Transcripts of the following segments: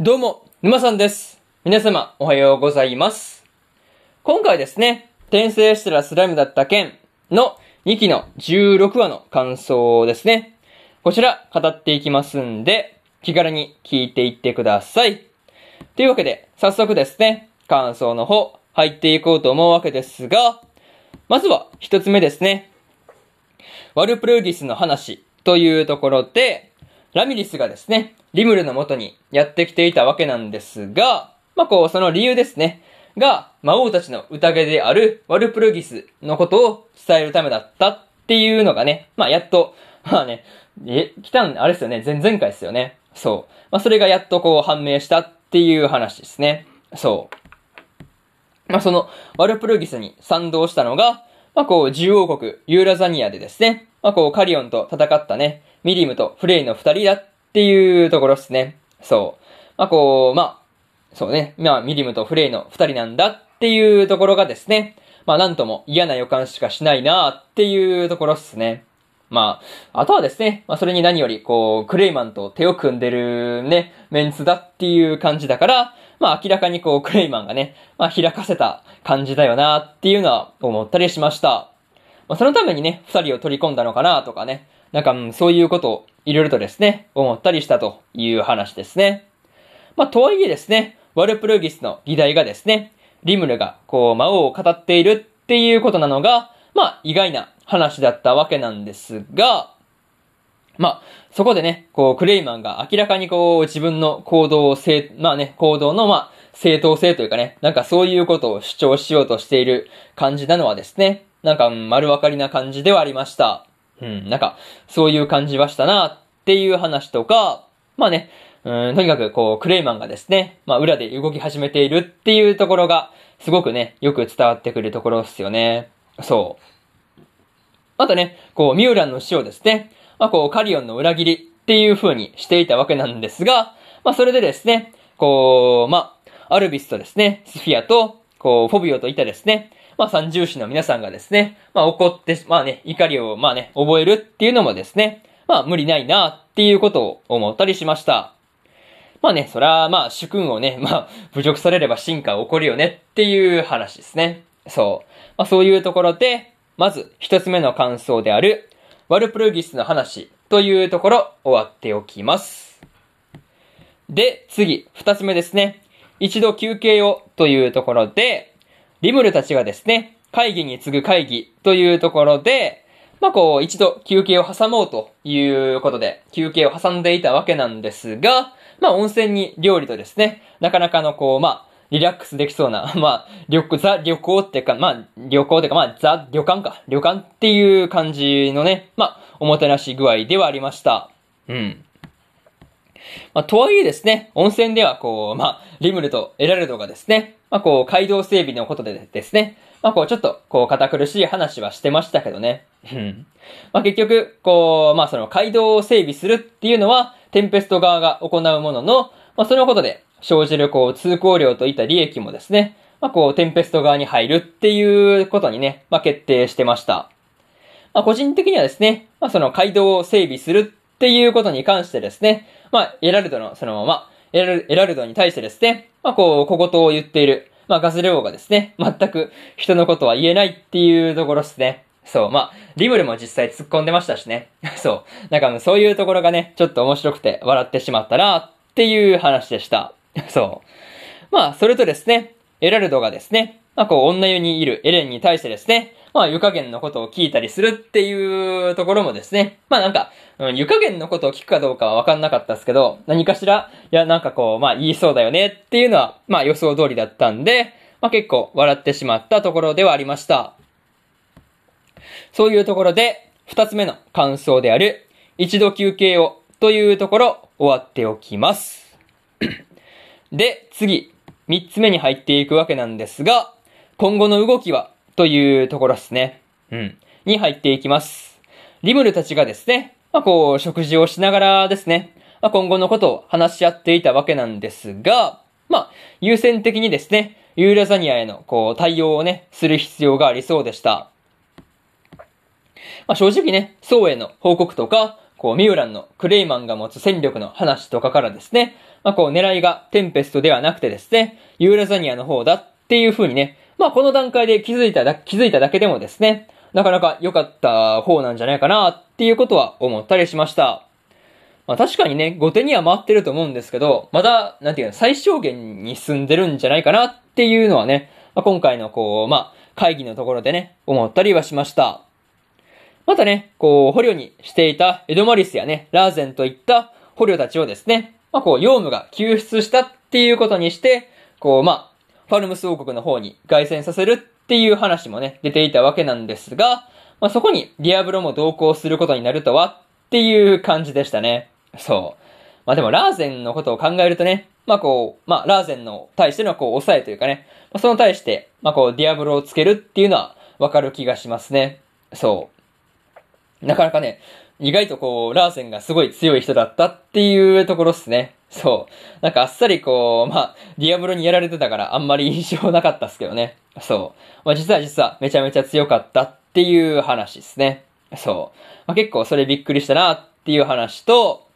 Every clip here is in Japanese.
どうも、沼さんです。皆様、おはようございます。今回ですね、転生したらスライムだった件の2期の16話の感想ですね。こちら、語っていきますんで、気軽に聞いていってください。というわけで、早速ですね、感想の方、入っていこうと思うわけですが、まずは、一つ目ですね。ワルプルギスの話というところで、ラミリスがですね、リムルの元にやってきていたわけなんですが、まあ、こう、その理由ですね、が、魔王たちの宴であるワルプルギスのことを伝えるためだったっていうのがね、まあ、やっと、まあね、え、来たん、あれですよね、前々回ですよね。そう。まあ、それがやっとこう判明したっていう話ですね。そう。まあ、その、ワルプルギスに賛同したのが、まあ、こう、獣王国、ユーラザニアでですね、まあ、こう、カリオンと戦ったね、ミリムとフレイの二人だっていうところですね。そう。まあ、こう、まあ、そうね、まあ、ミリムとフレイの二人なんだっていうところがですね、まあ、なんとも嫌な予感しかしないなっていうところですね。まあ、あとはですね、まあ、それに何より、こう、クレイマンと手を組んでるね、メンツだっていう感じだから、まあ、明らかにこう、クレイマンがね、まあ、開かせた感じだよなっていうのは思ったりしました。まあ、そのためにね、二人を取り込んだのかなとかね、なんか、そういうことをいろいろとですね、思ったりしたという話ですね。まあ、とはいえですね、ワルプルギスの議題がですね、リムルがこう魔王を語っているっていうことなのが、まあ意外な話だったわけなんですが、まあ、そこでね、こう、クレイマンが明らかにこう、自分の行動を正、まあね、行動のまあ、正当性というかね、なんかそういうことを主張しようとしている感じなのはですね、なんか、丸分かりな感じではありました。うん、なんか、そういう感じはしたなっていう話とか、まあね、うん、とにかくこう、クレイマンがですね、まあ裏で動き始めているっていうところが、すごくね、よく伝わってくるところですよね。そう。あとね、こう、ミューランの死をですね、まあこう、カリオンの裏切りっていう風にしていたわけなんですが、まあそれでですね、こう、まあ、アルビスとですね、スフィアと、こう、フォビオといたですね、まあ三重士の皆さんがですね、まあ怒って、まあね、怒りをまあね、覚えるっていうのもですね、まあ無理ないなっていうことを思ったりしました。まあね、そら、まあ、主君をね、まあ、侮辱されれば進化起こるよねっていう話ですね。そう。まあ、そういうところで、まず、一つ目の感想である、ワルプルギスの話というところ、終わっておきます。で、次、二つ目ですね。一度休憩をというところで、リムルたちがですね、会議に次ぐ会議というところで、まあこう、一度休憩を挟もうということで、休憩を挟んでいたわけなんですが、まあ温泉に料理とですね、なかなかのこう、まあ、リラックスできそうな、まあ、旅、ザ旅行っていうか、まあ、旅行っていうか、まあ、ザ旅館か、旅館っていう感じのね、まあ、おもてなし具合ではありました。うん。まあ、とはいえですね、温泉ではこう、まあ、リムルとエラルドがですね、まあ、こう、街道整備のことでですね、まあ、こう、ちょっと、こう、堅苦しい話はしてましたけどね。うん。まあ、結局、こう、まあ、その、街道を整備するっていうのは、テンペスト側が行うものの、まあ、そのことで、生じる、こう、通行料といった利益もですね、まあ、こう、テンペスト側に入るっていうことにね、まあ、決定してました。まあ、個人的にはですね、まあ、その街道を整備するっていうことに関してですね、まあ、エラルドの、その、まあ、エラルエラルドに対してですね、まあ、こう、小言を言っている、まあ、ガズレオがですね、全く人のことは言えないっていうところですね。そう、まあ、リムルも実際突っ込んでましたしね。そう。なんかそういうところがね、ちょっと面白くて笑ってしまったなっていう話でした。そう。まあ、それとですね、エラルドがですね、まあこう、女湯にいるエレンに対してですね、まあ、湯加減のことを聞いたりするっていうところもですね、まあなんか、うん、湯加減のことを聞くかどうかはわかんなかったですけど、何かしら、いや、なんかこう、まあ言いそうだよねっていうのは、まあ予想通りだったんで、まあ結構笑ってしまったところではありました。そういうところで、二つ目の感想である、一度休憩をというところ、終わっておきます。で、次、三つ目に入っていくわけなんですが、今後の動きは、というところですね。うん。に入っていきます。リムルたちがですね、まあこう、食事をしながらですね、まあ今後のことを話し合っていたわけなんですが、まあ、優先的にですね、ユーラザニアへの、こう、対応をね、する必要がありそうでした。まあ正直ね、ソウへの報告とか、こう、ミューランのクレイマンが持つ戦力の話とかからですね、まあこう狙いがテンペストではなくてですね、ユーラザニアの方だっていう風にね、まあこの段階で気づいただ、気づいただけでもですね、なかなか良かった方なんじゃないかなっていうことは思ったりしました。まあ確かにね、後手には回ってると思うんですけど、まだ、なんていうの、最小限に進んでるんじゃないかなっていうのはね、まあ、今回のこう、まあ、会議のところでね、思ったりはしました。またね、こう、捕虜にしていたエドマリスやね、ラーゼンといった捕虜たちをですね、まあこう、ヨームが救出したっていうことにして、こう、まあ、ファルムス王国の方に凱旋させるっていう話もね、出ていたわけなんですが、まあそこにディアブロも同行することになるとはっていう感じでしたね。そう。まあでもラーゼンのことを考えるとね、まあこう、まあラーゼンの対してのこう抑えというかね、まあ、その対して、まあこうディアブロをつけるっていうのはわかる気がしますね。そう。なかなかね、意外とこう、ラーゼンがすごい強い人だったっていうところっすね。そう。なんかあっさりこう、まあ、ディアブロにやられてたからあんまり印象なかったっすけどね。そう。まあ実は実はめちゃめちゃ強かったっていう話ですね。そう。まあ結構それびっくりしたなっていう話と、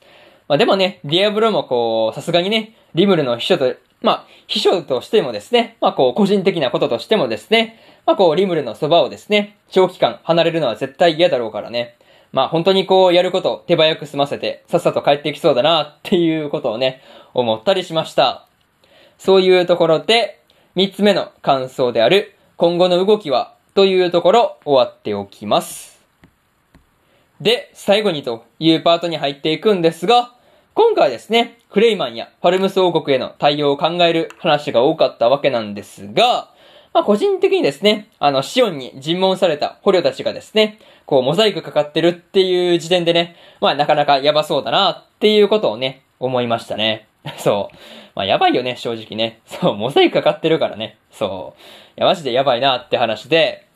まあでもね、ディアブロもこう、さすがにね、リムルの秘書と、まあ、秘書としてもですね、まあこう、個人的なこととしてもですね、まあこう、リムルのそばをですね、長期間離れるのは絶対嫌だろうからね。まあ本当にこう、やることを手早く済ませて、さっさと帰ってきそうだなっていうことをね、思ったりしました。そういうところで、三つ目の感想である、今後の動きは、というところ、終わっておきます。で、最後にというパートに入っていくんですが、今回ですね、クレイマンやファルムス王国への対応を考える話が多かったわけなんですが、まあ個人的にですね、あの、シオンに尋問された捕虜たちがですね、こう、モザイクかかってるっていう時点でね、まあなかなかやばそうだなっていうことをね、思いましたね。そう。まあやばいよね、正直ね。そう、モザイクかかってるからね。そう。いや、マジでやばいなって話で、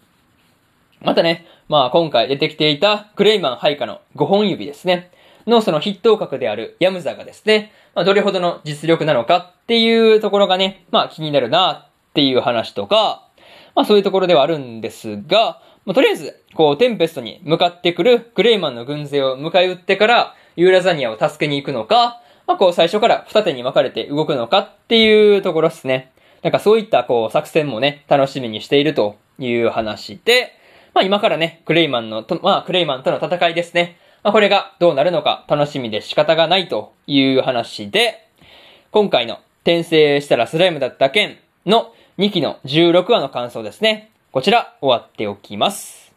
またね、まあ今回出てきていたクレイマン配下の5本指ですね。のその筆頭格であるヤムザがですね、まあ、どれほどの実力なのかっていうところがね、まあ気になるなっていう話とか、まあそういうところではあるんですが、まあ、とりあえず、こう、テンペストに向かってくるグレイマンの軍勢を迎え撃ってから、ユーラザニアを助けに行くのか、まあこう最初から二手に分かれて動くのかっていうところですね。なんかそういったこう作戦もね、楽しみにしているという話で、まあ今からね、クレイマンのと、まあクレイマンとの戦いですね。まあ、これがどうなるのか楽しみで仕方がないという話で、今回の転生したらスライムだった件の2期の16話の感想ですね。こちら終わっておきます。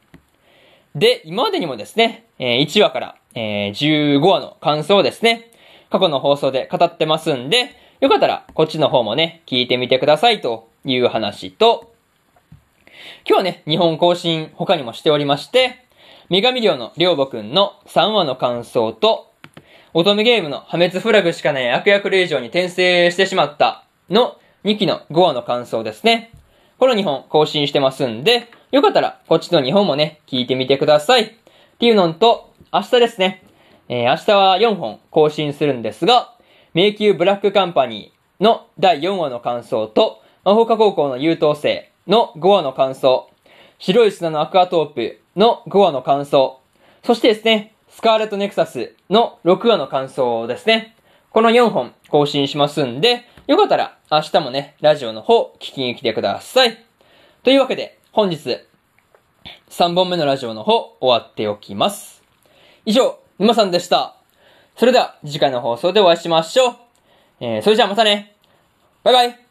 で、今までにもですね、1話から15話の感想をですね、過去の放送で語ってますんで、よかったらこっちの方もね、聞いてみてくださいという話と、今日はね、日本更新他にもしておりまして、女神寮のりょうぼくんの3話の感想と、乙女ゲームの破滅フラグしかない悪役令状に転生してしまったの2期の5話の感想ですね。この2本更新してますんで、よかったらこっちの2本もね、聞いてみてください。っていうのと、明日ですね。えー、明日は4本更新するんですが、迷宮ブラックカンパニーの第4話の感想と、魔法科高校の優等生の5話の感想、白い砂のアクアトープの5話の感想、そしてですね、スカーレットネクサスの6話の感想ですね。この4本更新しますんで、よかったら明日もね、ラジオの方聞きに来てください。というわけで、本日、3本目のラジオの方終わっておきます。以上、沼さんでした。それでは次回の放送でお会いしましょう。えー、それじゃあまたね。バイバイ。